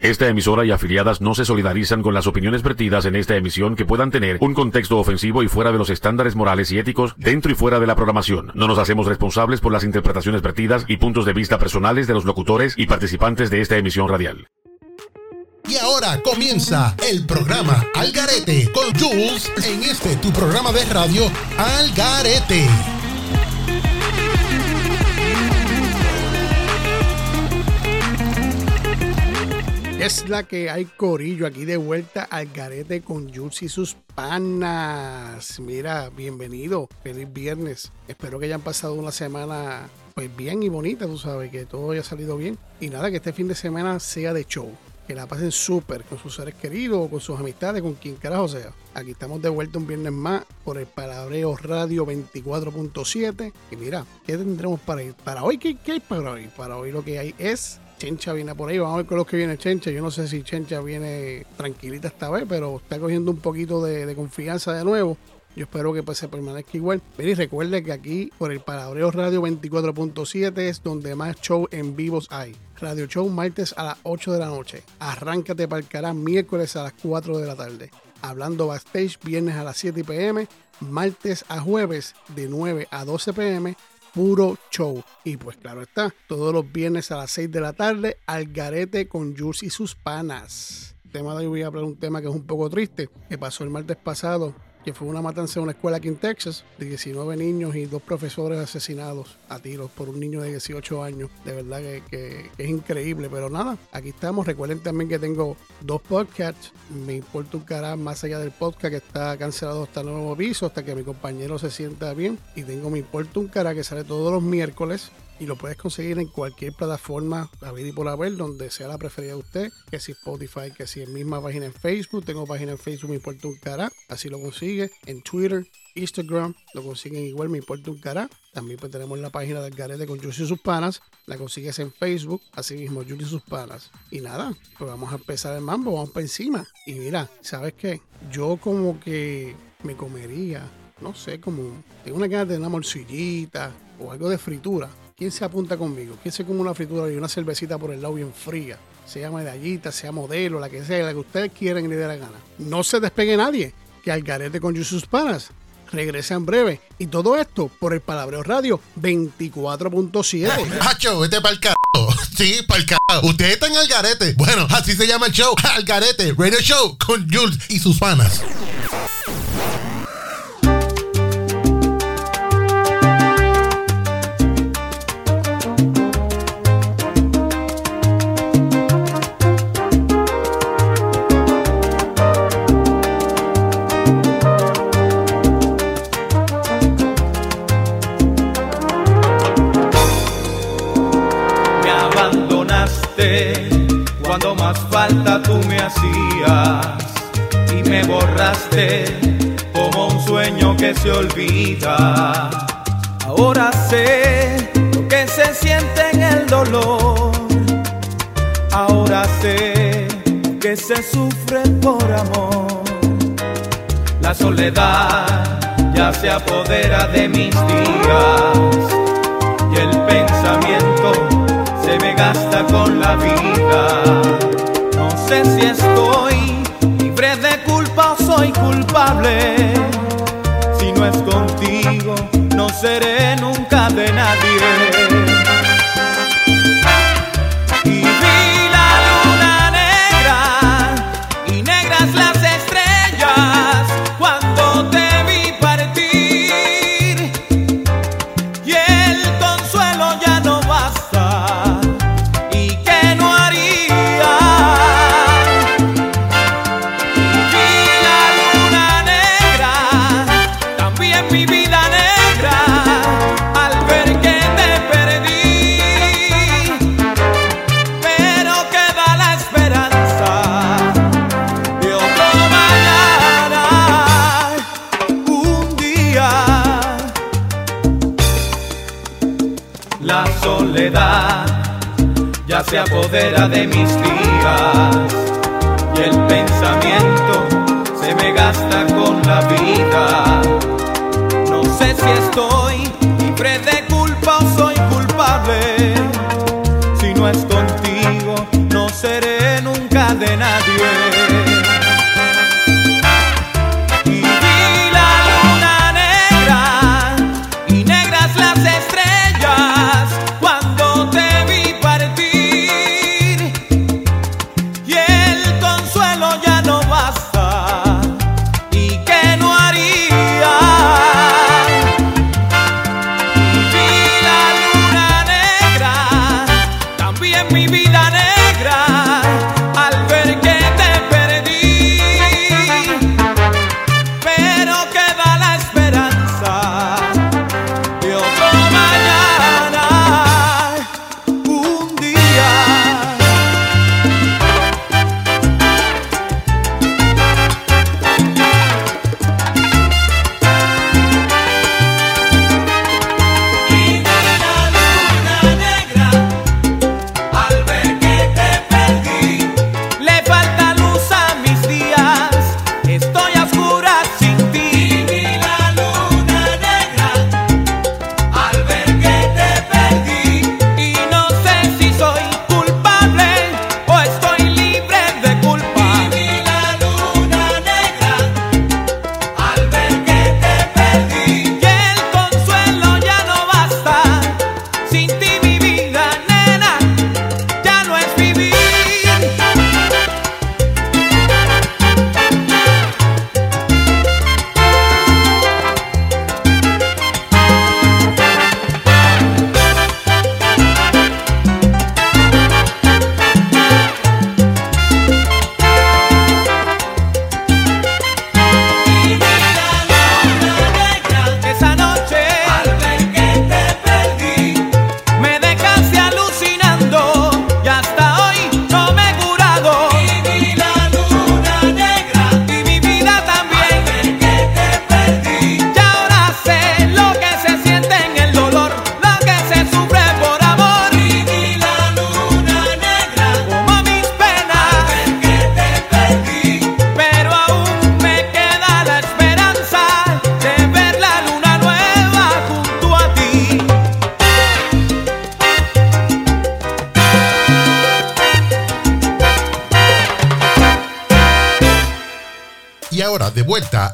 Esta emisora y afiliadas no se solidarizan con las opiniones vertidas en esta emisión que puedan tener un contexto ofensivo y fuera de los estándares morales y éticos dentro y fuera de la programación. No nos hacemos responsables por las interpretaciones vertidas y puntos de vista personales de los locutores y participantes de esta emisión radial. Y ahora comienza el programa Algarete con Jules en este tu programa de radio Algarete. Es la que hay corillo aquí de vuelta al garete con Jules y sus panas. Mira, bienvenido, feliz viernes. Espero que hayan pasado una semana pues bien y bonita, tú sabes, que todo haya salido bien. Y nada, que este fin de semana sea de show. Que la pasen súper con sus seres queridos, con sus amistades, con quien carajo sea. Aquí estamos de vuelta un viernes más por el Palabreo Radio 24.7. Y mira, ¿qué tendremos para ir? Para hoy, ¿qué, ¿qué hay para hoy? Para hoy lo que hay es Chencha viene por ahí. Vamos a ver con los que viene Chencha. Yo no sé si Chencha viene tranquilita esta vez, pero está cogiendo un poquito de, confianza de nuevo. Yo espero que pues, se permanezca igual. Pero y recuerde que aquí por el Palabreo Radio 24.7 es donde más show en vivos hay. Radio Show martes a las 8 de la noche. Arráncate para el cara miércoles a las 4 de la tarde. Hablando backstage viernes a las 7 pm. Martes a jueves de 9 a 12 pm puro show. Y pues claro está, todos los viernes a las 6 de la tarde, al garete con Jules y sus panas. El tema de hoy voy a hablar un tema que es un poco triste, que pasó el martes pasado que fue una matanza en una escuela aquí en Texas, de 19 niños y dos profesores asesinados a tiros por un niño de 18 años. De verdad que, es increíble, pero nada, aquí estamos. Recuerden también que tengo dos podcasts. Me importa un carajo más allá del podcast que está cancelado hasta nuevo aviso, hasta que mi compañero se sienta bien. Y tengo Me importa un cara que sale todos los miércoles y lo puedes conseguir en cualquier plataforma, a ver y por haber, donde sea la preferida de usted, que si Spotify, que si en misma página en Facebook, tengo página en Facebook, me importa un cara, así lo consigue, en Twitter, Instagram, lo consiguen igual, me importa un cara. También pues tenemos la página del Garete con Jules y sus panas, la consigues en Facebook, así mismo Jules y sus panas. Y nada, pues vamos a empezar el mambo, vamos para encima. Y mira, ¿sabes qué? Yo como que me comería, no sé, como tengo una ganas de una morcillita o algo de fritura ¿Quién se apunta conmigo? ¿Quién se come una fritura y una cervecita por el lado bien fría? Sea medallita, sea modelo, la que sea, la que ustedes quieran y le dé la gana. No se despegue nadie, que al garete con sus panas regresa en breve. Y todo esto por el Palabreo Radio 24.7. ¡Hacho, vete para el carajo! Sí, para el carajo. Ustedes están al garete. Bueno, así se llama el show. Al garete. Radio Show con Jules y sus panas. Tú me hacías y me borraste como un sueño que se olvida. Ahora sé lo que se siente en el dolor. Ahora sé que se sufre por amor. La soledad ya se apodera de mis días y el pensamiento se me gasta con la vida sé si estoy libre de culpa o soy culpable. Si no es contigo, no seré nunca de nadie. Apodera de mis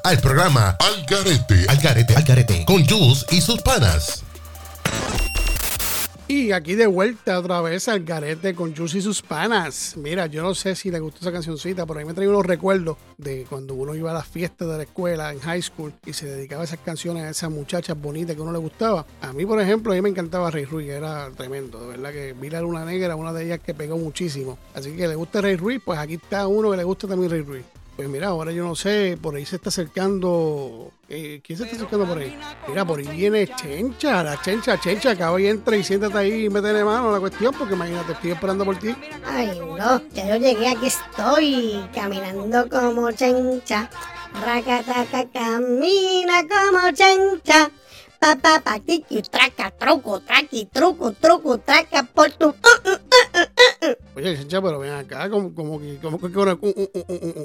al programa Algarete, Algarete, Algarete, con Jules y sus panas. Y aquí de vuelta otra vez al garete con Jules y sus panas. Mira, yo no sé si le gustó esa cancioncita, pero a mí me trae unos recuerdos de cuando uno iba a las fiestas de la escuela en high school y se dedicaba a esas canciones a esas muchachas bonitas que uno le gustaba. A mí, por ejemplo, a mí me encantaba Rey Ruiz, era tremendo, de verdad que vi la Luna Negra, una de ellas que pegó muchísimo. Así que le gusta Rey Ruiz, pues aquí está uno que le gusta también Rey Ruiz. Pues mira, ahora yo no sé, por ahí se está acercando. Eh, ¿Quién se está acercando por ahí? Mira, por ahí viene Chencha, la Chencha, Chencha, acaba y entra y siéntate ahí y métele mano a la cuestión, porque imagínate, estoy esperando por ti. Ay, no, ya yo llegué, aquí estoy, caminando como Chencha. Racataca, camina como Chencha. Pa, pa, pa, tiki, traca, truco, traqui, truco, truco, traca, por tu. Uh, uh, uh, Oye, Chencha, pero ven acá, como, como que, como que,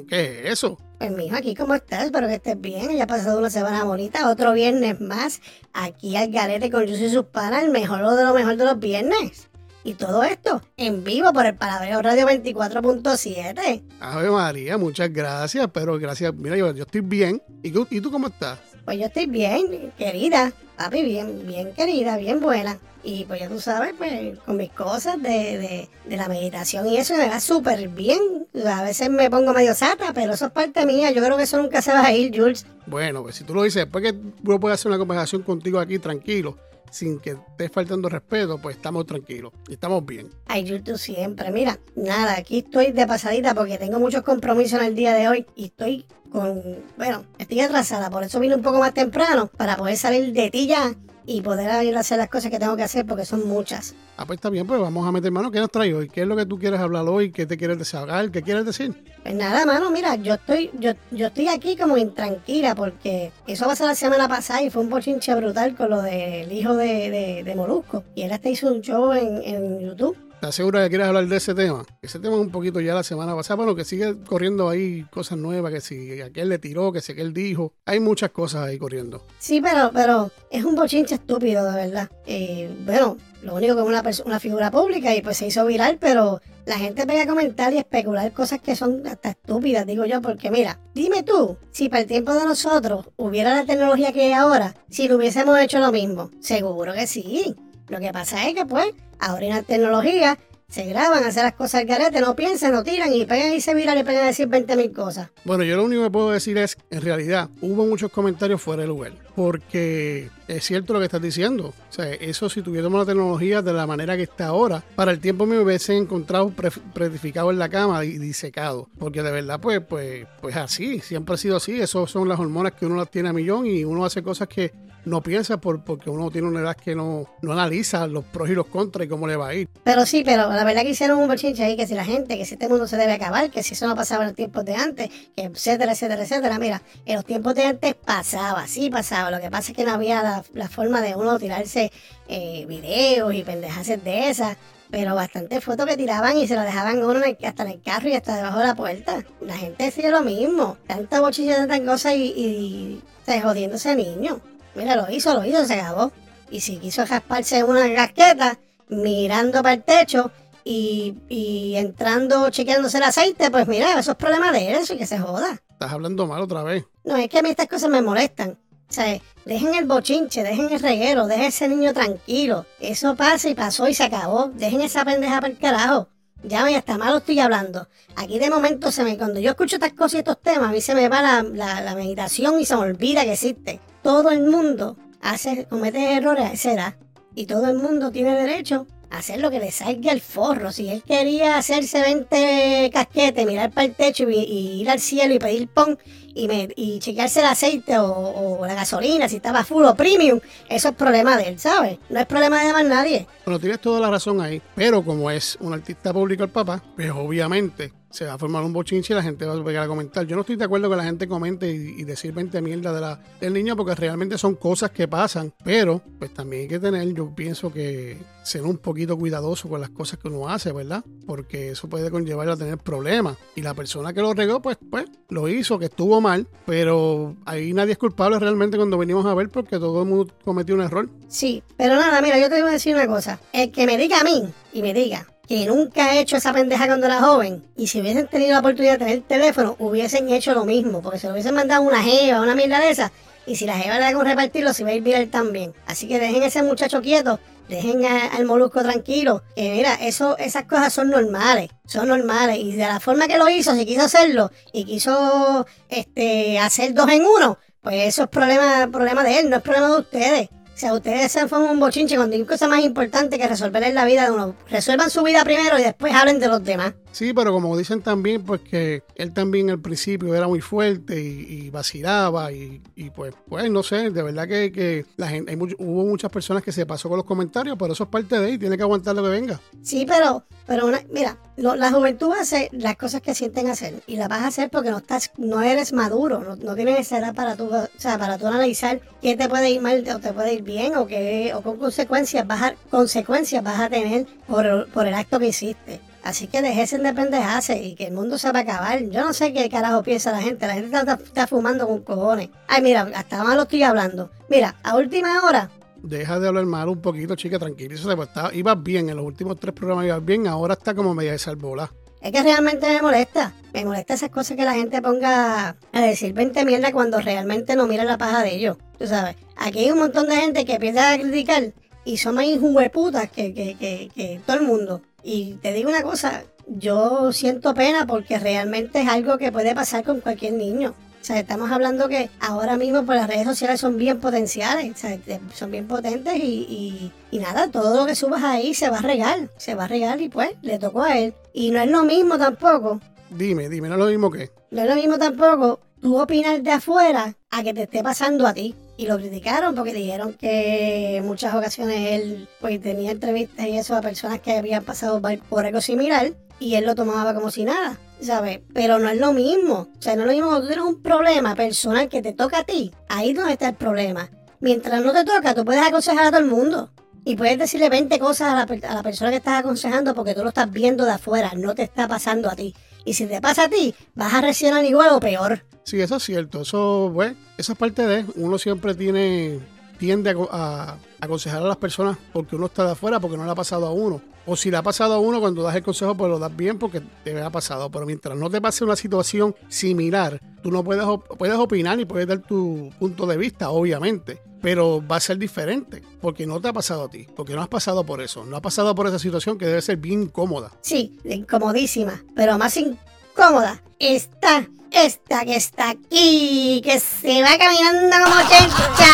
¿qué es eso? Pues mijo, aquí cómo estás, espero que estés bien. Ya ha pasado una semana bonita, otro viernes más, aquí al garete con Yo y sus panas, el mejor de lo mejor de los viernes. Y todo esto en vivo por el Paladeo Radio 24.7. Ave María, muchas gracias, pero gracias. Mira, yo, yo estoy bien. ¿Y tú, ¿Y tú cómo estás? Pues yo estoy bien, querida. Papi, bien, bien querida, bien buena. Y pues ya tú sabes, pues con mis cosas de, la meditación y eso me va súper bien. A veces me pongo medio sata, pero eso es parte mía. Yo creo que eso nunca se va a ir, Jules. Bueno, pues si tú lo dices, después que uno puede hacer una conversación contigo aquí tranquilo, sin que estés faltando respeto, pues estamos tranquilos y estamos bien. Ay, Jules, tú siempre. Mira, nada, aquí estoy de pasadita porque tengo muchos compromisos en el día de hoy y estoy con, bueno, estoy atrasada, por eso vine un poco más temprano para poder salir de ti ya y poder ir a hacer las cosas que tengo que hacer porque son muchas. Ah, pues está bien, pues vamos a meter mano. ¿Qué nos trae hoy? ¿Qué es lo que tú quieres hablar hoy? ¿Qué te quieres desahogar? ¿Qué quieres decir? Pues nada, mano, mira, yo estoy, yo, yo estoy aquí como intranquila porque eso pasó la semana pasada y fue un bochinche brutal con lo del hijo de, de, Molusco. Y él hasta hizo un show en, en YouTube ¿Estás segura que quieres hablar de ese tema? Ese tema es un poquito ya la semana pasada, bueno, que sigue corriendo ahí cosas nuevas, que si aquel le tiró, que si aquel dijo. Hay muchas cosas ahí corriendo. Sí, pero, pero es un bochinche estúpido, de verdad. Eh, bueno, lo único que es una, una figura pública y pues se hizo viral, pero la gente pega a comentar y especular cosas que son hasta estúpidas, digo yo, porque mira, dime tú, si para el tiempo de nosotros hubiera la tecnología que hay ahora, si lo hubiésemos hecho lo mismo, seguro que sí. Lo que pasa es que pues ahora hay una tecnología, se graban, hacen las cosas al garete, no piensan, no tiran y pegan y se viran y pegan a decir 20 mil cosas. Bueno, yo lo único que puedo decir es, en realidad, hubo muchos comentarios fuera de lugar. Porque es cierto lo que estás diciendo. O sea, eso si tuviéramos la tecnología de la manera que está ahora, para el tiempo me hubiese encontrado pre- predificado en la cama y disecado. Porque de verdad, pues, pues, pues así, siempre ha sido así. Eso son las hormonas que uno las tiene a millón y uno hace cosas que no piensa por, porque uno tiene una edad que no, no analiza los pros y los contras y cómo le va a ir. Pero sí, pero la verdad que hicieron un bochinche ahí que si la gente, que si este mundo se debe acabar, que si eso no pasaba en los tiempos de antes, que etcétera, etcétera, etcétera. Mira, en los tiempos de antes pasaba, sí pasaba. Lo que pasa es que no había la, forma de uno tirarse eh, videos y pendejaces de esas. Pero bastantes fotos que tiraban y se las dejaban uno hasta en el carro y hasta debajo de la puerta. La gente hacía lo mismo. Tanta bochinche, tantas cosas y, y, sea, jodiéndose niño. Mira, lo hizo, lo hizo, se acabó. Y si quiso rasparse una casqueta, mirando para el techo y, y entrando, chequeándose el aceite, pues mira, eso es problema de él, eso y que se joda. Estás hablando mal otra vez. No, es que a mí estas cosas me molestan. O sea, dejen el bochinche, dejen el reguero, dejen ese niño tranquilo. Eso pasa y pasó y se acabó. Dejen esa pendeja para el carajo. Ya me hasta malo estoy hablando. Aquí de momento se me, cuando yo escucho estas cosas y estos temas, a mí se me va la, la- la meditación y se me olvida que existe. Todo el mundo hace, comete errores a esa edad. Y todo el mundo tiene derecho a hacer lo que le salga el forro. Si él quería hacerse 20 casquetes, mirar para el techo y, y ir al cielo y pedir pon y, chequearse el aceite o, o la gasolina, si estaba full o premium, eso es problema de él, ¿sabes? No es problema de más nadie. Bueno, tienes toda la razón ahí, pero como es un artista público el papá, pues obviamente se va a formar un bochinche y la gente va a pegar a comentar. Yo no estoy de acuerdo que la gente comente y, y decir 20 mierda de la, del niño porque realmente son cosas que pasan, pero pues también hay que tener, yo pienso que ser un poquito cuidadoso con las cosas que uno hace, ¿verdad? Porque eso puede conllevar a tener problemas. Y la persona que lo regó, pues, pues lo hizo, que estuvo mal, pero ahí nadie es culpable realmente cuando venimos a ver porque todo el mundo cometió un error. Sí, pero nada, mira, yo te voy a decir una cosa. El que me diga a mí y me diga que nunca ha hecho esa pendeja cuando era joven y si hubiesen tenido la oportunidad de tener teléfono, hubiesen hecho lo mismo, porque se lo hubiesen mandado una jeva, una mierda de esa, y si la jeva le con repartirlo, se va a ir viral también. Así que dejen a ese muchacho quieto, dejen al molusco tranquilo, que mira, esas cosas son normales, son normales, y de la forma que lo hizo, si quiso hacerlo y quiso este hacer dos en uno, pues eso es problema, de él, no es problema de ustedes. O sea, ustedes se forman un bochinche cuando hay cosas más importantes que resolver en la vida de uno. Resuelvan su vida primero y después hablen de los demás. Sí, pero como dicen también, pues que él también al principio era muy fuerte y, vacilaba y, y, pues, pues no sé, de verdad que, que la gente, hay much- hubo muchas personas que se pasó con los comentarios, pero eso es parte de él, tiene que aguantar lo que venga. Sí, pero, pero una, mira, lo- la juventud hace las cosas que sienten hacer y las vas a hacer porque no estás, no eres maduro, no, no tienes esa edad para tú, o sea, para tú analizar qué te puede ir mal o te puede ir bien o qué, o con consecuencias vas a, consecuencias vas a tener por, por el acto que hiciste. Así que dejesen de pendejarse y que el mundo se va a acabar. Yo no sé qué carajo piensa la gente. La gente está, está fumando con cojones. Ay, mira, hasta más lo estoy hablando. Mira, a última hora, Deja de hablar mal un poquito, chica, tranquilízate, pues estaba, ibas bien, en los últimos tres programas ibas bien, ahora está como media de salvola. Es que realmente me molesta. Me molesta esas cosas que la gente ponga a decir 20 mierda cuando realmente no mira la paja de ellos. Tú sabes, aquí hay un montón de gente que empieza a criticar y son más hueputas que, que, que, que todo el mundo. Y te digo una cosa, yo siento pena porque realmente es algo que puede pasar con cualquier niño. O sea, estamos hablando que ahora mismo por las redes sociales son bien potenciales, o sea, te- son bien potentes y, y, y nada, todo lo que subas ahí se va a regar, se va a regar y pues le tocó a él. Y no es lo mismo tampoco, Dime, dime, no es lo mismo que. no es lo mismo tampoco tú opinar de afuera a que te esté pasando a ti. Y lo criticaron porque dijeron que en muchas ocasiones él pues tenía entrevistas y eso a personas que habían pasado por algo similar y él lo tomaba como si nada, ¿sabes? Pero no es lo mismo. O sea, no es lo mismo cuando tú tienes un problema personal que te toca a ti. Ahí es donde está el problema. Mientras no te toca, tú puedes aconsejar a todo el mundo. Y puedes decirle 20 cosas a la, a la persona que estás aconsejando porque tú lo estás viendo de afuera, no te está pasando a ti. Y si te pasa a ti, vas a reaccionar igual o peor. Sí, eso es cierto. Eso, pues, esa es parte de. Uno siempre tiene. tiende a, co- a aconsejar a las personas porque uno está de afuera, porque no le ha pasado a uno. O si le ha pasado a uno, cuando das el consejo, pues lo das bien porque te ha pasado. Pero mientras no te pase una situación similar, tú no puedes, puedes opinar y puedes dar tu punto de vista, obviamente. Pero va a ser diferente porque no te ha pasado a ti, porque no has pasado por eso. No has pasado por esa situación que debe ser bien incómoda. Sí, incomodísima, pero más incómoda está esta que está aquí, que se va caminando como chencha.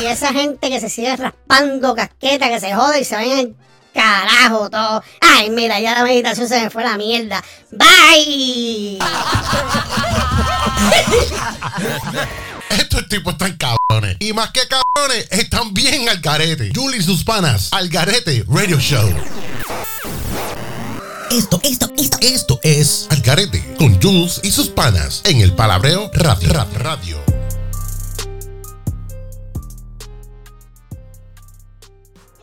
Y esa gente que se sigue raspando casqueta, que se jode y se vayan en carajo todo. Ay, mira, ya la meditación se me fue a la mierda. Bye. Estos tipos están cabrones. Y más que cabrones, están bien al garete. Julie y sus panas, al garete Radio Show. Esto, esto, esto. Esto es Al Garete con Jules y sus panas en el Palabreo Radio. Rap Radio.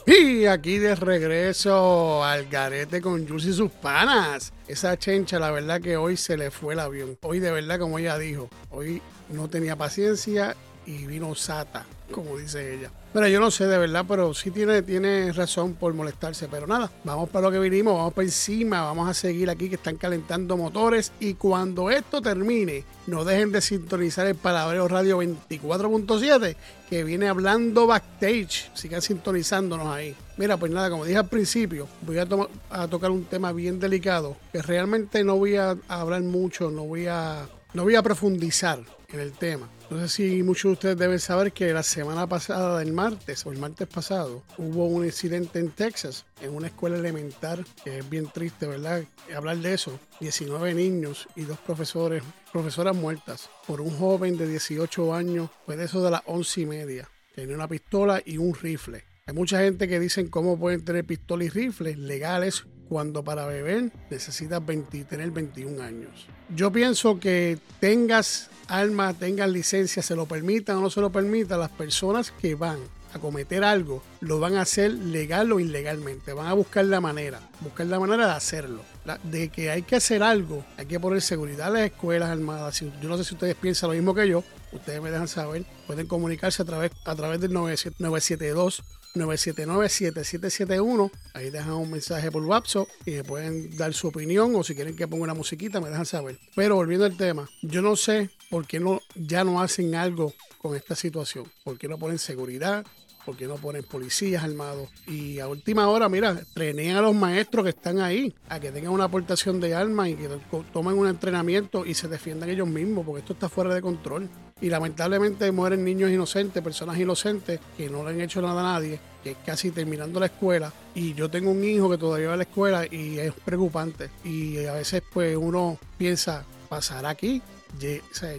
Y aquí de regreso al garete con Jules y sus panas. Esa chencha, la verdad que hoy se le fue el avión. Hoy de verdad, como ella dijo, hoy no tenía paciencia y vino sata, como dice ella. Pero yo no sé de verdad, pero sí tiene, tiene razón por molestarse. Pero nada, vamos para lo que vinimos, vamos para encima, vamos a seguir aquí que están calentando motores. Y cuando esto termine, no dejen de sintonizar el Palabreo Radio 24.7 que viene hablando backstage. Sigan sintonizándonos ahí. Mira, pues nada, como dije al principio, voy a, a tocar un tema bien delicado que realmente no voy a hablar mucho, no voy a, no voy a profundizar en el tema. No sé si muchos de ustedes deben saber que la semana pasada, el martes o el martes pasado, hubo un incidente en Texas, en una escuela elemental, que es bien triste, ¿verdad? Hablar de eso. 19 niños y dos profesores, profesoras muertas por un joven de 18 años, fue de eso de las 11 y media. Tenía una pistola y un rifle. Hay mucha gente que dicen cómo pueden tener pistola y rifles legales cuando para beber necesitas 20 tener 21 años. Yo pienso que tengas arma, tengas licencia, se lo permitan o no se lo permitan, las personas que van a cometer algo lo van a hacer legal o ilegalmente. Van a buscar la manera, buscar la manera de hacerlo. La- de que hay que hacer algo, hay que poner seguridad en las escuelas armadas. Si- Yo no sé si ustedes piensan lo mismo que yo, ustedes me dejan saber. Pueden comunicarse a través, a través del 97 972 979-7771. Ahí dejan un mensaje por WhatsApp y me pueden dar su opinión o si quieren que ponga una musiquita me dejan saber. Pero volviendo al tema, yo no sé por qué no, ya no hacen algo con esta situación. ¿Por qué no ponen seguridad? ¿Por qué no ponen policías armados? Y a última hora, mira, trenean a los maestros que están ahí a que tengan una aportación de armas y que to- tomen un entrenamiento y se defiendan ellos mismos, porque esto está fuera de control. Y lamentablemente mueren niños inocentes, personas inocentes que no le han hecho nada a nadie, que es casi terminando la escuela. Y yo tengo un hijo que todavía va a la escuela y es preocupante. Y a veces pues uno piensa, ¿pasará aquí?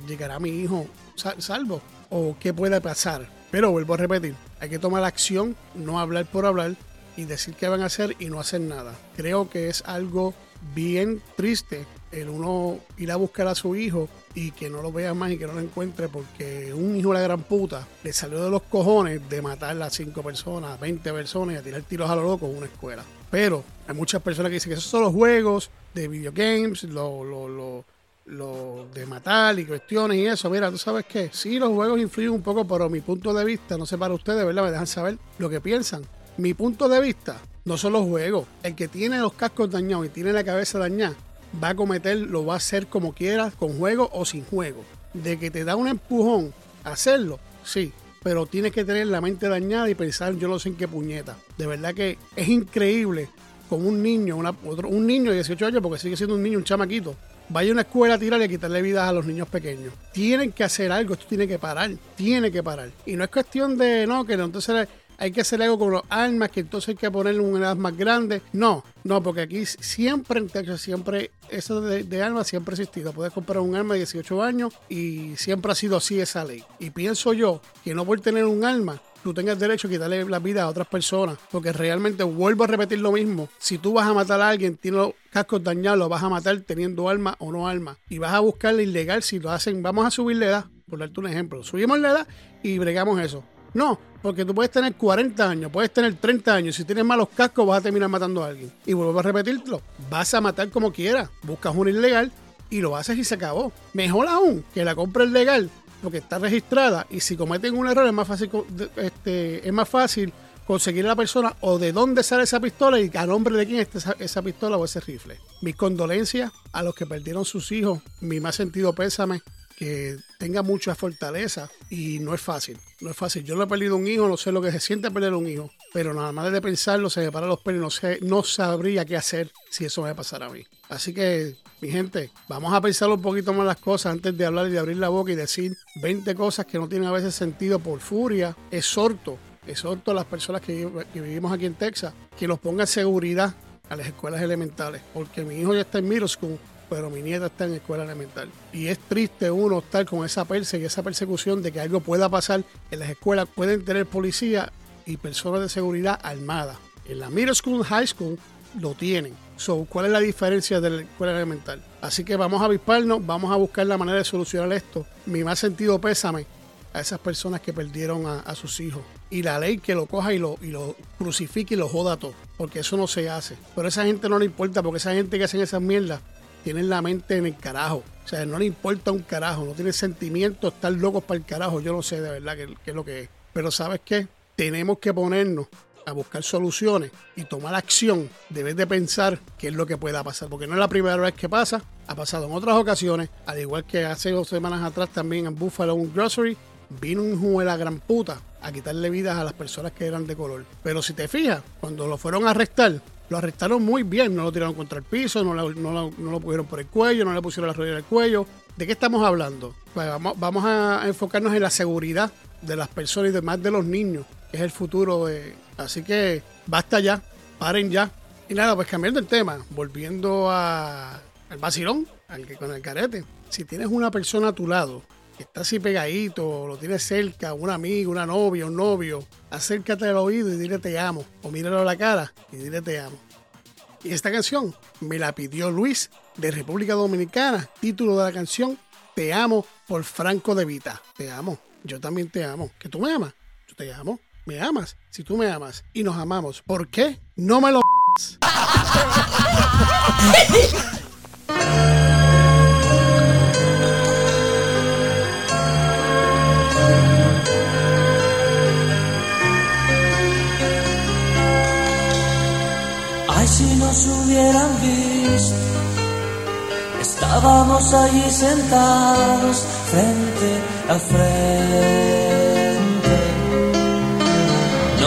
¿Llegará mi hijo sal- salvo? ¿O qué puede pasar? Pero vuelvo a repetir, hay que tomar acción, no hablar por hablar y decir qué van a hacer y no hacer nada. Creo que es algo bien triste el uno ir a buscar a su hijo y que no lo vea más y que no lo encuentre porque un hijo de la gran puta le salió de los cojones de matar a cinco personas, a 20 personas y a tirar tiros a lo loco en una escuela. Pero hay muchas personas que dicen que esos son los juegos de videogames, lo, lo, lo, lo de matar y cuestiones y eso. Mira, tú sabes qué, sí, los juegos influyen un poco, pero mi punto de vista, no sé para ustedes, ¿verdad? Me dejan saber lo que piensan. Mi punto de vista no son los juegos. El que tiene los cascos dañados y tiene la cabeza dañada, va a cometer, lo va a hacer como quiera, con juego o sin juego. De que te da un empujón hacerlo, sí. Pero tienes que tener la mente dañada y pensar, yo no sé en qué puñeta. De verdad que es increíble como un niño, una- otro, un niño de 18 años, porque sigue siendo un niño, un chamaquito, vaya a una escuela a tirar y a quitarle vidas a los niños pequeños. Tienen que hacer algo, esto tiene que parar, tiene que parar. Y no es cuestión de, no, que entonces hay que hacer algo con los armas, que entonces hay que ponerle una edad más grande. No, no, porque aquí siempre en Texas, siempre eso de, de armas siempre ha existido. Puedes comprar un arma de 18 años y siempre ha sido así esa ley. Y pienso yo que no por tener un arma tú tengas derecho a quitarle la vida a otras personas. Porque realmente vuelvo a repetir lo mismo. Si tú vas a matar a alguien, tiene los cascos dañados, lo vas a matar teniendo arma o no arma. Y vas a buscarle ilegal si lo hacen. Vamos a subir la edad, por darte un ejemplo. Subimos la edad y bregamos eso. No, porque tú puedes tener 40 años, puedes tener 30 años. Si tienes malos cascos, vas a terminar matando a alguien. Y vuelvo a repetirlo. Vas a matar como quieras. Buscas una ilegal y lo haces y se acabó. Mejor aún que la compres legal porque está registrada y si cometen un error es más fácil, este, es más fácil conseguir a la persona o de dónde sale esa pistola y a nombre de quién está esa, esa, pistola o ese rifle. Mis condolencias a los que perdieron sus hijos, mi más sentido pésame que tenga mucha fortaleza y no es fácil, no es fácil. Yo no he perdido un hijo, no sé lo que se siente perder un hijo, pero nada más de pensarlo se me paran los pelos, no, sé, no sabría qué hacer si eso me pasara a mí. Así que, mi gente, vamos a pensar un poquito más las cosas antes de hablar y de abrir la boca y decir 20 cosas que no tienen a veces sentido por furia. Exhorto, exhorto a las personas que, vivimos aquí en Texas que los pongan seguridad a las escuelas elementales, porque mi hijo ya está en middle school pero mi nieta está en escuela elemental. Y es triste uno estar con esa persecución, esa persecución de que algo pueda pasar en las escuelas. Pueden tener policía y personas de seguridad armadas. En la middle school, high school, lo tienen. ¿Cuál es la diferencia de la escuela elemental? Así que vamos a avisparnos, vamos a buscar la manera de solucionar esto. Mi más sentido pésame a esas personas que perdieron a, sus hijos. Y la ley que lo coja y lo, y lo crucifique y lo joda todo. Porque eso no se hace. Pero a esa gente no le importa, porque esa gente que hacen esas mierdas tienen la mente en el carajo. O sea, no le importa un carajo, no tiene sentimientos, están locos para el carajo. Yo no sé de verdad qué es lo que es. Pero ¿sabes qué? Tenemos que ponernos a buscar soluciones y tomar acción, debes de pensar qué es lo que pueda pasar, porque no es la primera vez que pasa, ha pasado en otras ocasiones, al igual que hace dos semanas atrás también en Buffalo un grocery, vino un juego de la gran puta a quitarle vidas a las personas que eran de color. Pero si te fijas, cuando lo fueron a arrestar, lo arrestaron muy bien, no lo tiraron contra el piso, no lo, no lo, no lo pusieron por el cuello, no le pusieron la rodilla el cuello. ¿De qué estamos hablando? Pues vamos, vamos a enfocarnos en la seguridad de las personas y demás de los niños, que es el futuro. De... Así que basta ya, paren ya. Y nada, pues cambiando el tema, volviendo al vacilón, al que con el carete. Si tienes una persona a tu lado que está así pegadito, lo tienes cerca, un amigo, una novia, un novio, acércate al oído y dile te amo. O míralo a la cara y dile te amo. Y esta canción me la pidió Luis de República Dominicana. Título de la canción, Te amo por Franco de Vita. Te amo. Yo también te amo. ¿Que tú me amas? Yo te amo. ¿Me amas? Si tú me amas y nos amamos, ¿por qué no me lo Ay, si nos hubieran visto, estábamos allí sentados frente a frente.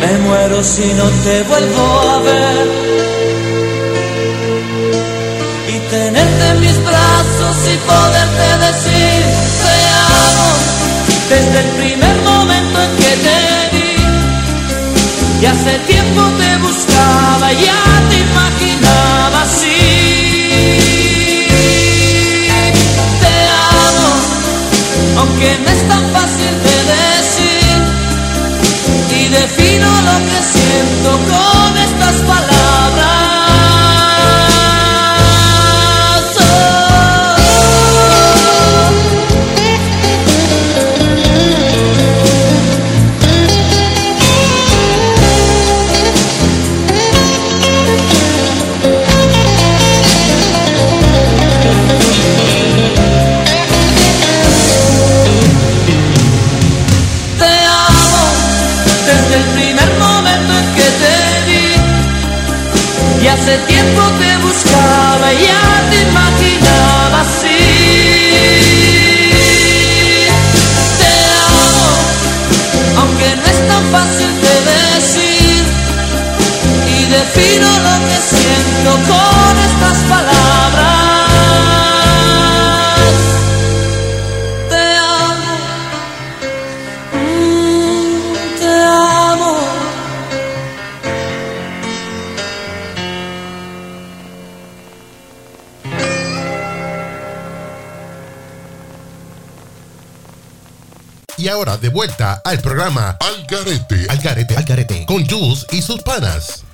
Me muero si no te vuelvo a ver. Y tenerte en mis brazos y poderte decir te amo desde el primer momento en que te vi. Y hace tiempo te buscaba, ya te imaginaba al programa Al Garete, Al Garete, Al Garete, con Jules y sus panas.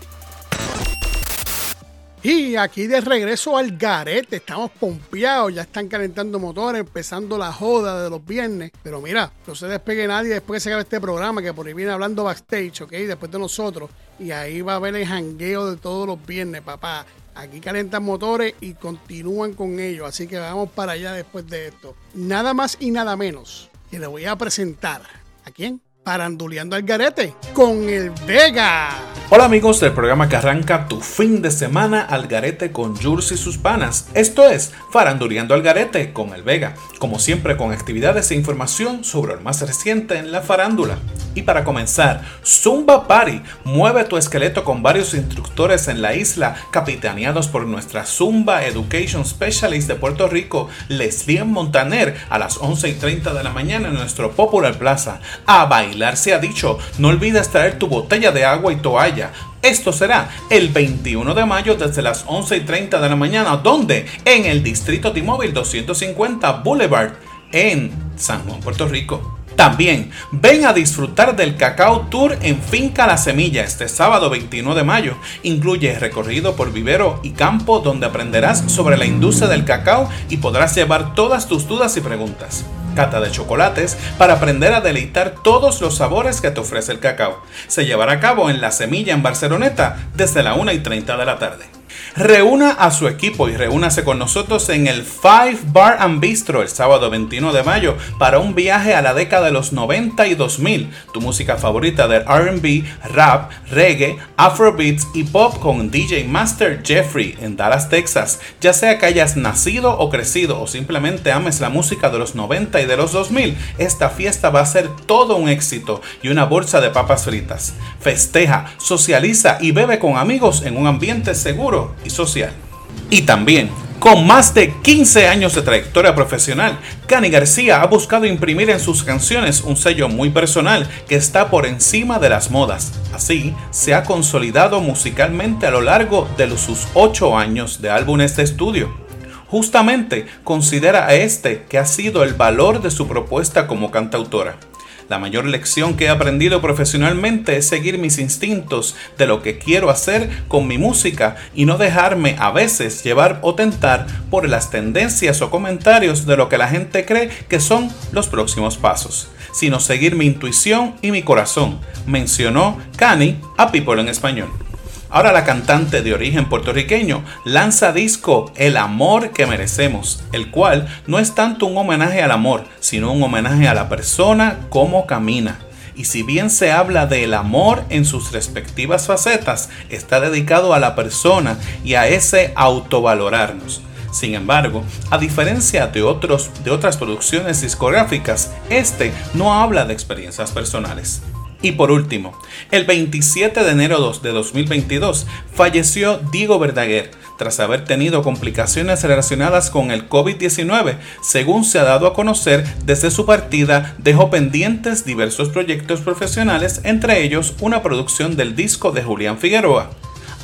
Y aquí de regreso al garete, estamos pompeados, ya están calentando motores, empezando la joda de los viernes. Pero mira, no se despegue nadie después que se acabe este programa, que por ahí viene hablando backstage, ¿ok? Después de nosotros. Y ahí va a haber el jangueo de todos los viernes, papá. Aquí calentan motores y continúan con ellos, así que vamos para allá después de esto. Nada más y nada menos que le voy a presentar. ¿A quién? Paranduleando al garete con el Vega. Hola amigos del programa que arranca tu fin de semana al garete con Jules y sus panas. Esto es Faranduleando al garete con el Vega, como siempre con actividades e información sobre lo más reciente en la farándula. Y para comenzar, Zumba Party mueve tu esqueleto con varios instructores en la isla, capitaneados por nuestra Zumba Education Specialist de Puerto Rico, Leslie Montaner, a las 11 y 30 de la mañana en nuestro Popular Plaza. A bailar se ha dicho, no olvides traer tu botella de agua y toalla. Esto será el 21 de mayo desde las 11 y 30 de la mañana, donde en el Distrito T-Mobile 250 Boulevard en San Juan, Puerto Rico. También ven a disfrutar del Cacao Tour en Finca La Semilla este sábado 21 de mayo. Incluye recorrido por vivero y campo donde aprenderás sobre la industria del cacao y podrás llevar todas tus dudas y preguntas. Cata de chocolates para aprender a deleitar todos los sabores que te ofrece el cacao. Se llevará a cabo en La Semilla en Barceloneta desde la 1 y 30 de la tarde. Reúna a su equipo y reúnase con nosotros en el Five Bar and Bistro el sábado 21 de mayo para un viaje a la década de los 90 y 2000. Tu música favorita de RB, rap, reggae, afrobeats y pop con DJ Master Jeffrey en Dallas, Texas. Ya sea que hayas nacido o crecido o simplemente ames la música de los 90 y de los 2000, esta fiesta va a ser todo un éxito y una bolsa de papas fritas. Festeja, socializa y bebe con amigos en un ambiente seguro y social. Y también, con más de 15 años de trayectoria profesional, Cani García ha buscado imprimir en sus canciones un sello muy personal que está por encima de las modas. Así, se ha consolidado musicalmente a lo largo de sus 8 años de álbumes de estudio. Justamente considera a este que ha sido el valor de su propuesta como cantautora. La mayor lección que he aprendido profesionalmente es seguir mis instintos de lo que quiero hacer con mi música y no dejarme a veces llevar o tentar por las tendencias o comentarios de lo que la gente cree que son los próximos pasos, sino seguir mi intuición y mi corazón, mencionó Cani a People en español. Ahora la cantante de origen puertorriqueño lanza disco El amor que merecemos, el cual no es tanto un homenaje al amor, sino un homenaje a la persona como camina. Y si bien se habla del amor en sus respectivas facetas, está dedicado a la persona y a ese autovalorarnos. Sin embargo, a diferencia de, otros, de otras producciones discográficas, este no habla de experiencias personales. Y por último, el 27 de enero de 2022 falleció Diego Verdaguer tras haber tenido complicaciones relacionadas con el COVID-19. Según se ha dado a conocer, desde su partida dejó pendientes diversos proyectos profesionales, entre ellos una producción del disco de Julián Figueroa.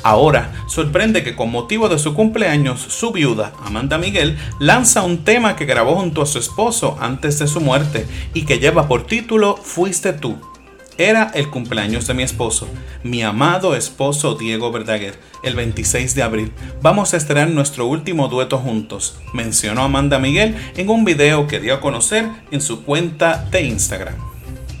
Ahora, sorprende que con motivo de su cumpleaños, su viuda, Amanda Miguel, lanza un tema que grabó junto a su esposo antes de su muerte y que lleva por título Fuiste tú. Era el cumpleaños de mi esposo, mi amado esposo Diego Verdaguer, el 26 de abril. Vamos a estrenar nuestro último dueto juntos, mencionó Amanda Miguel en un video que dio a conocer en su cuenta de Instagram.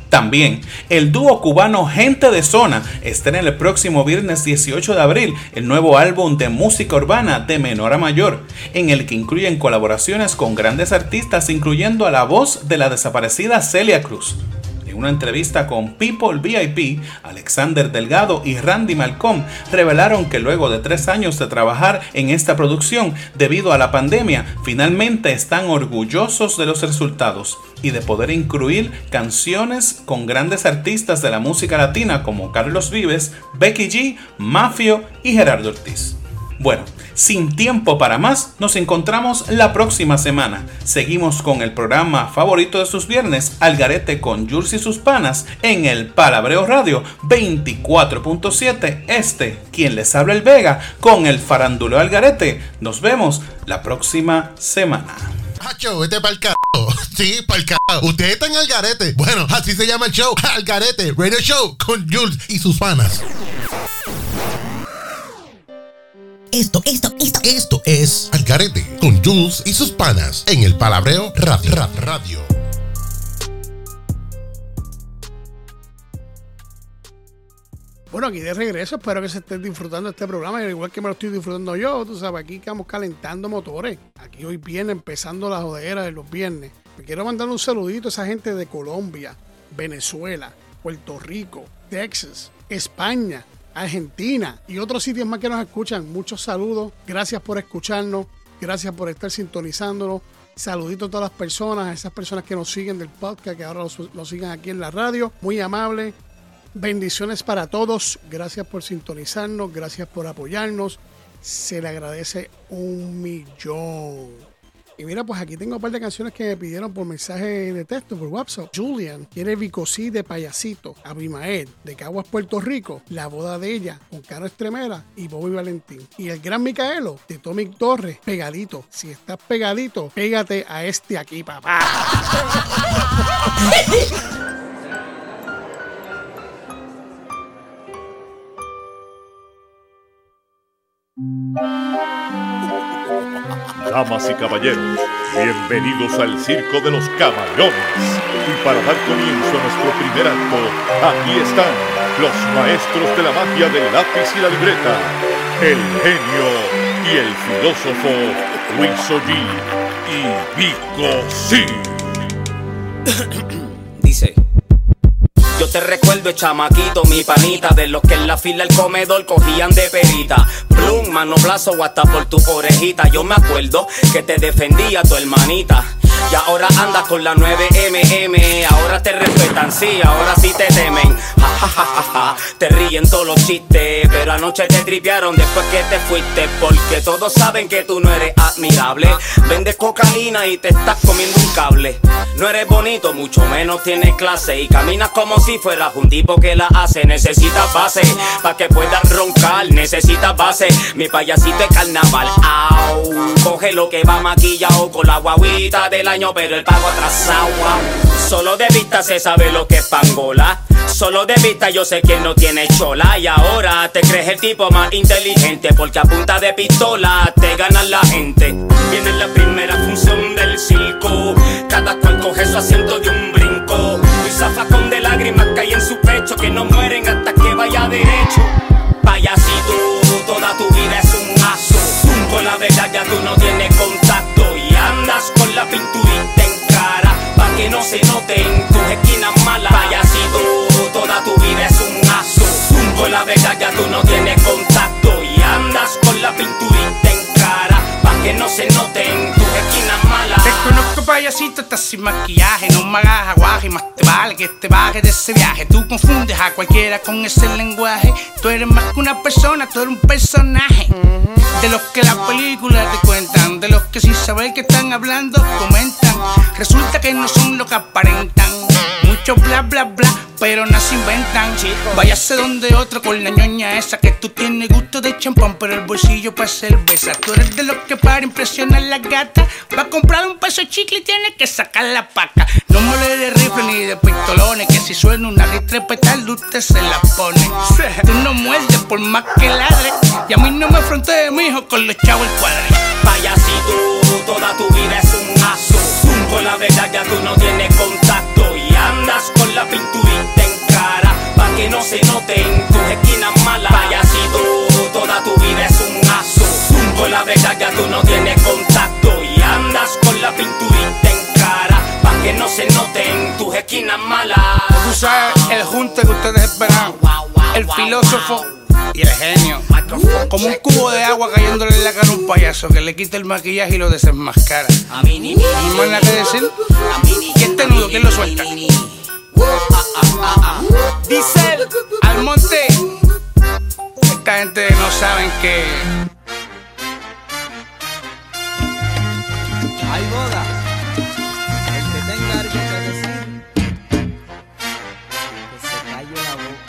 También, el dúo cubano Gente de Zona estrena el próximo viernes 18 de abril el nuevo álbum de música urbana de menor a mayor, en el que incluyen colaboraciones con grandes artistas, incluyendo a la voz de la desaparecida Celia Cruz. En una entrevista con People VIP, Alexander Delgado y Randy Malcolm revelaron que luego de tres años de trabajar en esta producción debido a la pandemia, finalmente están orgullosos de los resultados y de poder incluir canciones con grandes artistas de la música latina como Carlos Vives, Becky G, Mafio y Gerardo Ortiz. Bueno, sin tiempo para más, nos encontramos la próxima semana. Seguimos con el programa favorito de sus viernes, Algarete con Jules y sus panas, en el Palabreo Radio 24.7. Este, quien les habla el Vega, con el faranduleo Algarete. Nos vemos la próxima semana. Hacho, este pa'l. Sí, pa'l carajo. Ustedes están al garete. Bueno, así se llama el show. Al garete. Radio Show con Jules y sus panas. Esto, esto, esto. Esto es Al garete con Jules y sus panas en el Palabreo Radio. Ra- Radio. Bueno, aquí de regreso, espero que se estén disfrutando este programa, al igual que me lo estoy disfrutando yo, tú sabes, aquí estamos calentando motores. Aquí hoy viene empezando la jodera de los viernes. Me quiero mandar un saludito a esa gente de Colombia, Venezuela, Puerto Rico, Texas, España, Argentina y otros sitios más que nos escuchan. Muchos saludos, gracias por escucharnos, gracias por estar sintonizándonos. Saluditos a todas las personas, a esas personas que nos siguen del podcast, que ahora los siguen aquí en la radio. Muy amable, Bendiciones para todos. Gracias por sintonizarnos. Gracias por apoyarnos. Se le agradece un millón. Y mira, pues aquí tengo un par de canciones que me pidieron por mensaje de texto, por WhatsApp. Julian quiere Vicosí de Payasito. Abimael de Caguas, Puerto Rico. La boda de ella con Caro Estremera y Bobby Valentín. Y el gran Micaelo de Tommy Torres. Pegadito. Si estás pegadito, pégate a este aquí, papá. Damas y caballeros, bienvenidos al Circo de los Caballones. Y para dar comienzo a nuestro primer acto, aquí están los maestros de la magia del lápiz y la libreta, el genio y el filósofo Luis Ollí y Vico. Te recuerdo, chamaquito, mi panita, de los que en la fila del comedor cogían de perita. Plum, manoplazo o hasta por tu orejita. Yo me acuerdo que te defendía tu hermanita. Y ahora andas con la 9MM. Ahora te respetan, sí, ahora sí te temen. Ja, ja, ja. Te ríen todos los chistes. Pero anoche te tripearon después que te fuiste. Porque todos saben que tú no eres admirable. Vendes cocaína y te estás comiendo un cable. No eres bonito, mucho menos tienes clase. Y caminas como si fueras un tipo que la hace. Necesitas base para que puedas roncar. Necesitas base, mi payasito es carnaval. Au, coge lo que va maquillado con la guaguita del pero el pago atrasado. Au. Solo de vista se sabe lo que es pangola. Solo de vista yo sé quién no tiene chola Y ahora te crees el tipo más inteligente Porque a punta de pistola te ganan la gente Viene la primera función del circo Cada cual coge su asiento de un brinco Y zafacón de lágrimas cae en su pecho Que no mueren hasta que vaya derecho Payasito, toda tu vida es un mazo Con la verdad ya tú no tienes contacto Y andas con la pinturita en cara Pa' que no se note en tus esquinas malas. Payasito, toda tu vida es un mazo Con la verdad ya tú no tienes contacto. Y andas con la pinturita en cara Pa' que no se note Conozco payasito, estás sin maquillaje No me hagas aguaje, más te vale que te bajes de ese viaje. Tú confundes a cualquiera con ese lenguaje. Tú eres más que una persona, tú eres un personaje. De los que las películas te cuentan De los que sin saber que están hablando comentan. Resulta que no son lo que aparentan Mucho bla bla bla, pero no se inventan. Váyase donde otro con la ñoña esa Que tú tienes gusto de champán pero el bolsillo para cerveza. Tú eres de los que para impresionar a la gata. Va a comprar un peso de chicle y tiene que sacar la paca. No mole de rifle ni de pistolones Que si suena una ristre petal usted se la pone. Tú no muerdes por más que ladre Y a mí no me afronté de mi hijo con los chavos el cuadre. Payasito, toda tu vida es un mazo Con la verdad ya tú no tienes andas con la pinturita en cara Pa' que no se note en tus esquinas malas Payasito, toda tu vida es un mazo Con la verdad ya tú no tienes contacto Y andas con la pinturita en cara Pa' que no se noten tus esquinas malas. Tú sabes, el junte que ustedes esperan, el filósofo y el genio. Como un cubo de agua cayéndole en la cara a un payaso que le quita el maquillaje y lo desenmascara. No hay nada que decir. ¿Y este nudo quién lo suelta? Dice al monte. Esta gente no saben que. Hay boda. El que tenga algo que decir, que se calle la boca.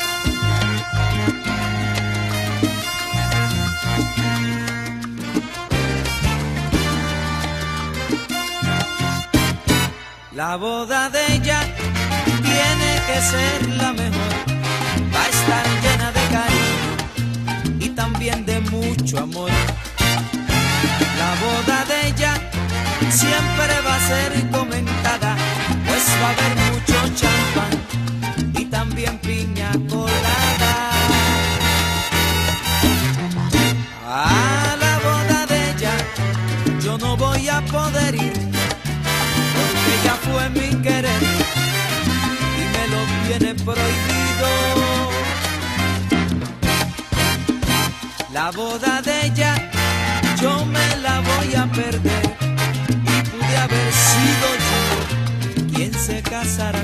La boda de ser la mejor. Va a estar llena de cariño y también de mucho amor. La boda de ella siempre va a ser comentada, pues va a haber La boda de ella yo me la voy a perder. Y pude haber sido yo quien se casara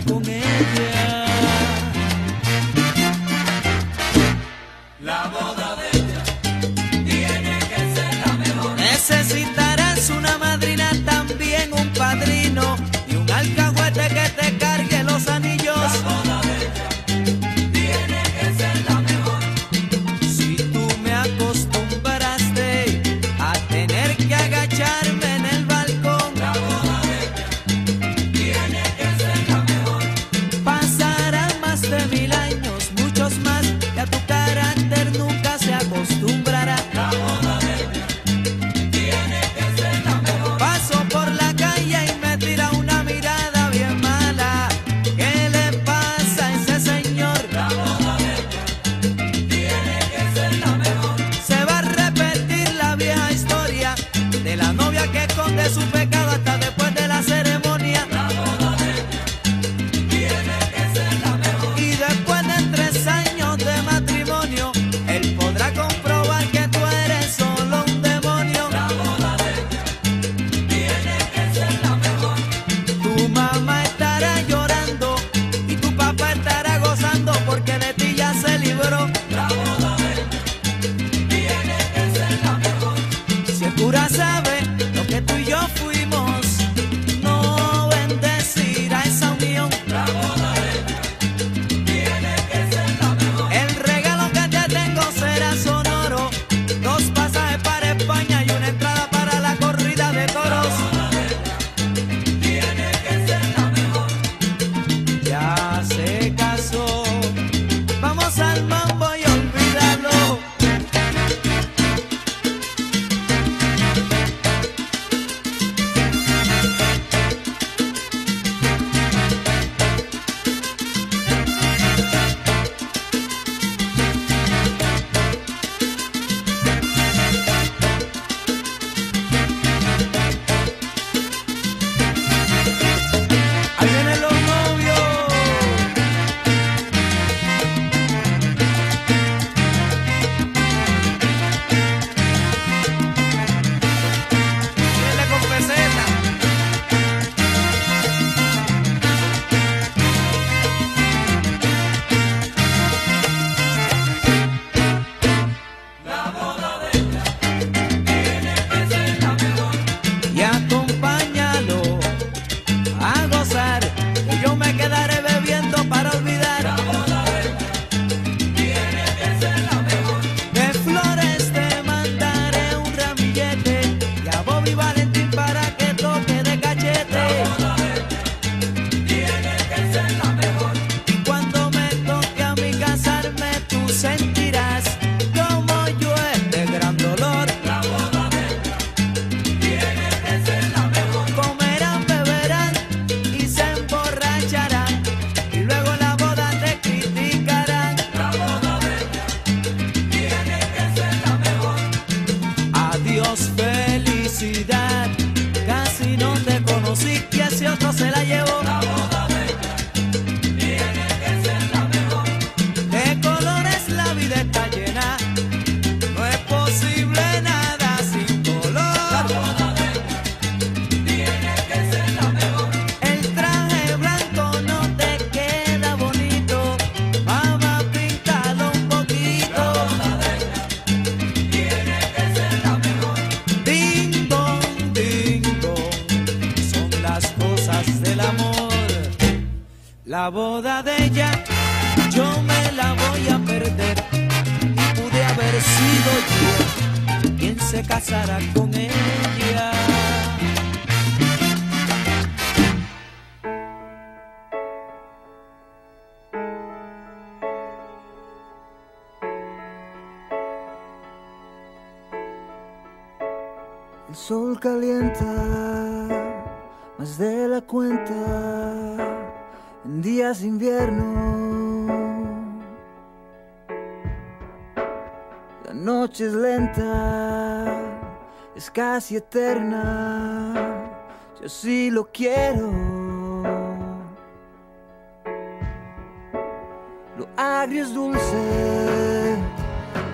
eterna. Yo sí lo quiero. Lo agrio es dulce,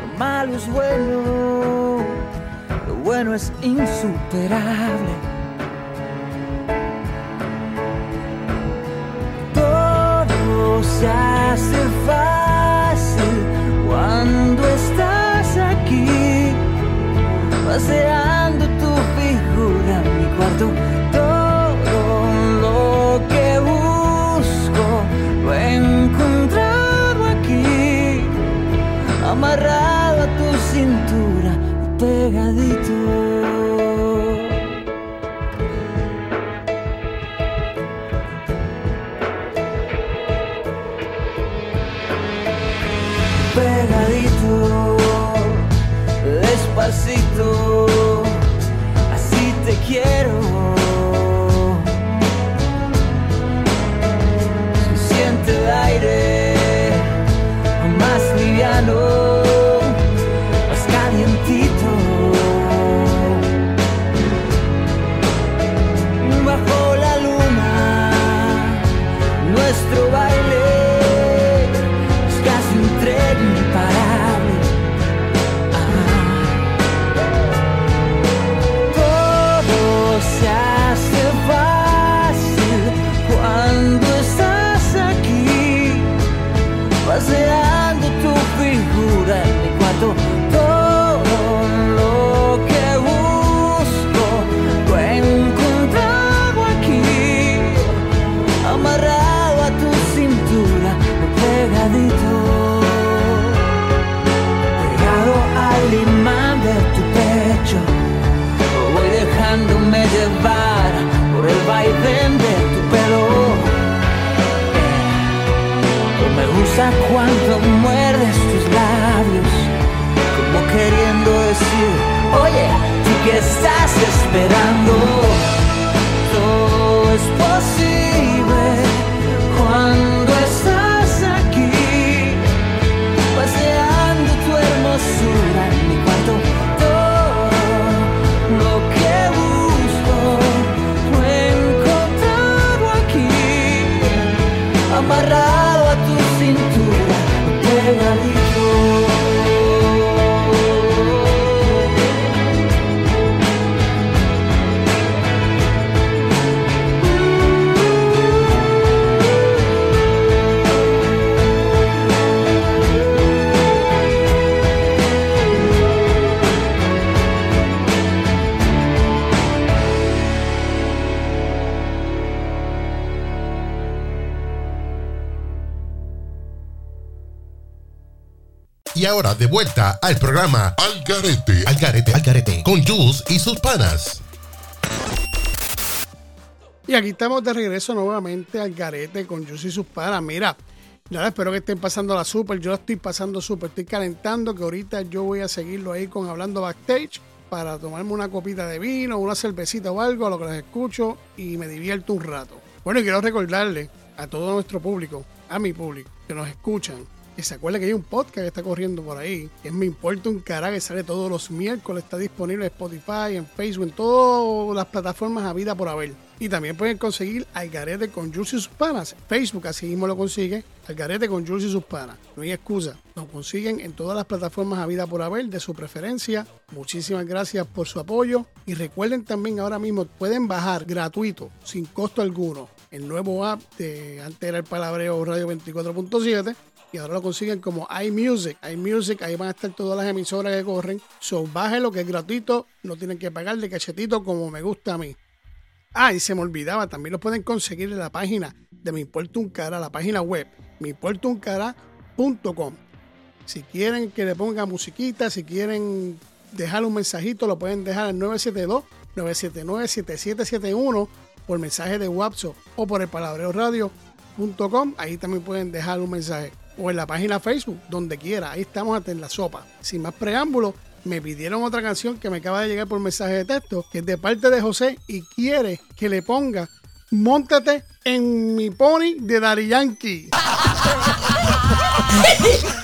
lo malo es bueno, lo bueno es insuperable. Todo se hace fácil cuando estás aquí, Todo lo que busco lo he encontrado aquí, amarrado a tu cintura pegadito. pegadito, despacito, esperando? Todo es posible cuando estás aquí, paseando tu hermosura en mi cuarto. Todo lo que busco lo he encontrado aquí, amarrado Y ahora de vuelta al programa Al Garete, Al Garete, Al Garete, con Jules y sus panas. Y aquí estamos de regreso nuevamente al garete con Jus y sus panas. Mira, nada, espero que estén pasando la super. Yo la estoy pasando súper, estoy calentando. Que ahorita yo voy a seguirlo ahí con hablando backstage para tomarme una copita de vino, una cervecita o algo, a lo que les escucho y me divierto un rato. Bueno, y quiero recordarle a todo nuestro público, a mi público, que nos escuchan, que se acuerde que hay un podcast que está corriendo por ahí, es Me Importa un Cara, que sale todos los miércoles, está disponible en Spotify, en Facebook, en todas las plataformas a vida por haber. Y también pueden conseguir Algarete con Jules y sus panas. Facebook así mismo lo consigue. Algarete con Jules y sus panas. No hay excusa. Lo consiguen en todas las plataformas a vida por haber de su preferencia. Muchísimas gracias por su apoyo. Y recuerden también ahora mismo pueden bajar gratuito, sin costo alguno, el nuevo app de antes era el palabreo Radio 24.7 y ahora lo consiguen como iMusic. iMusic, ahí van a estar todas las emisoras que corren. So, lo que es gratuito, no tienen que pagar de cachetito como me gusta a mí. Ah, y se me olvidaba, también lo pueden conseguir en la página de Mi Puerto Un Cara, la página web, mipuertouncara.com. Si quieren que le ponga musiquita, si quieren dejar un mensajito, lo pueden dejar al 972-979-7771 por mensaje de WhatsApp o por el palabreo radio.com. Ahí también pueden dejar un mensaje o en la página Facebook, donde quiera. Ahí estamos hasta en la sopa. Sin más preámbulos, me pidieron otra canción que me acaba de llegar por mensaje de texto, que es de parte de José y quiere que le ponga Móntate en mi pony de Dari Yankee.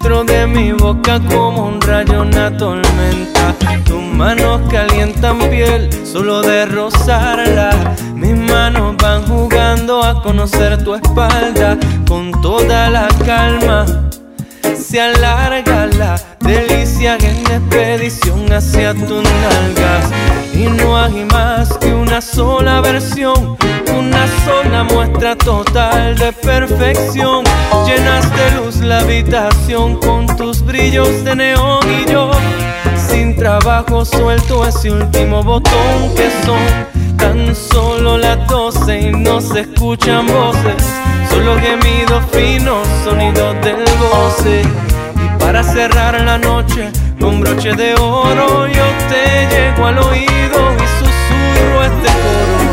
dentro de mi boca como un rayo, una tormenta. Tus manos calientan piel solo de rozarla. Mis manos van jugando a conocer tu espalda con toda la calma. Se alarga la delicia en expedición hacia tus nalgas. Y no hay más que una sola versión, una sola muestra total de perfección. Llenas de luz la habitación con tus brillos de neón y yo sin trabajo suelto ese último botón que son tan solo las doce y no se escuchan voces, solo gemidos finos, sonidos del goce. Y para cerrar la noche con broche de oro yo te llego al oído y susurro este coro.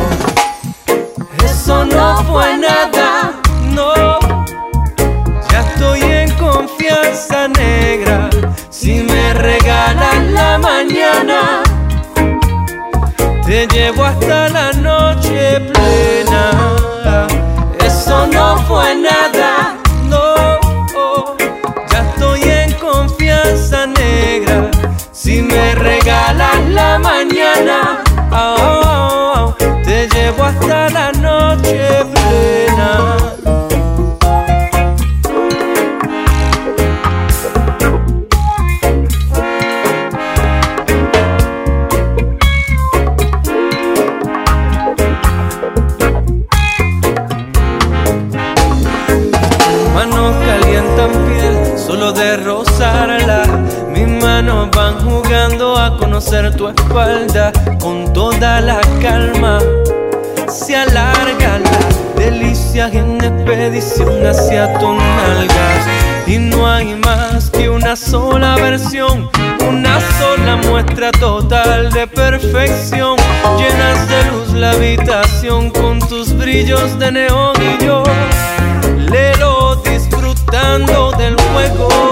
No fue nada, no. Ya estoy en confianza negra. Si me regalan la mañana, te llevo hasta la noche plena. Eso no fue nada, no. Ya estoy en confianza negra. Si me regalan la mañana, ah, ah, ah, te llevo hasta la noche plena. manos calientan piel solo de rozarla. Mis manos van jugando a conocer tu espalda con toda la calma. Se alarga la delicia en expedición hacia tus nalgas. Y no hay más que una sola versión, una sola muestra total de perfección. Llenas de luz la habitación con tus brillos de neón y yo disfrutando del juego.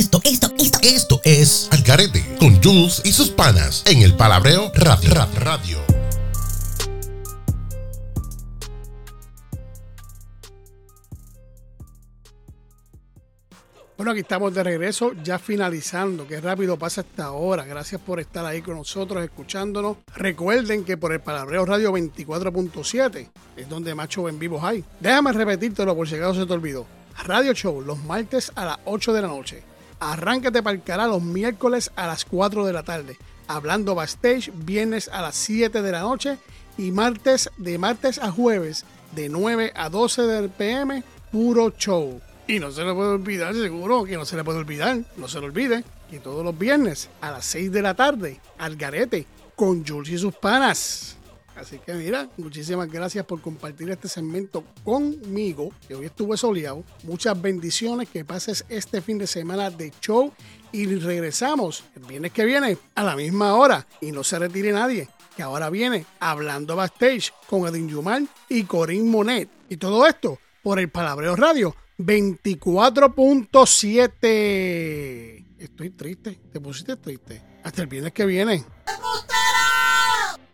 Esto, esto, esto. Esto es Algarete con Jules y sus panas en el Palabreo Radio. Ra- Radio. Bueno, aquí estamos de regreso, ya finalizando. Qué rápido pasa esta hora. Gracias por estar ahí con nosotros, escuchándonos. Recuerden que por el Palabreo Radio 24.7 es donde Macho en vivos hay. Déjame repetírtelo por si acaso se te olvidó. Radio Show los martes a las 8 de la noche. Arráncate para el canal los miércoles a las 4 de la tarde. Hablando backstage, viernes a las 7 de la noche y martes de martes a jueves de 9 a 12 del pm, puro show. Y no se le puede olvidar, seguro que no se le puede olvidar, no se le olvide, que todos los viernes a las 6 de la tarde, al garete, con Jules y sus panas. Así que mira, muchísimas gracias por compartir este segmento conmigo, que hoy estuve soleado. Muchas bendiciones, que pases este fin de semana de show y regresamos el viernes que viene a la misma hora y no se retire nadie, que ahora viene hablando backstage con Edwin Yumar y Corín Monet. Y todo esto por el Palabreo Radio 24.7. Estoy triste, te pusiste triste. Hasta el viernes que viene.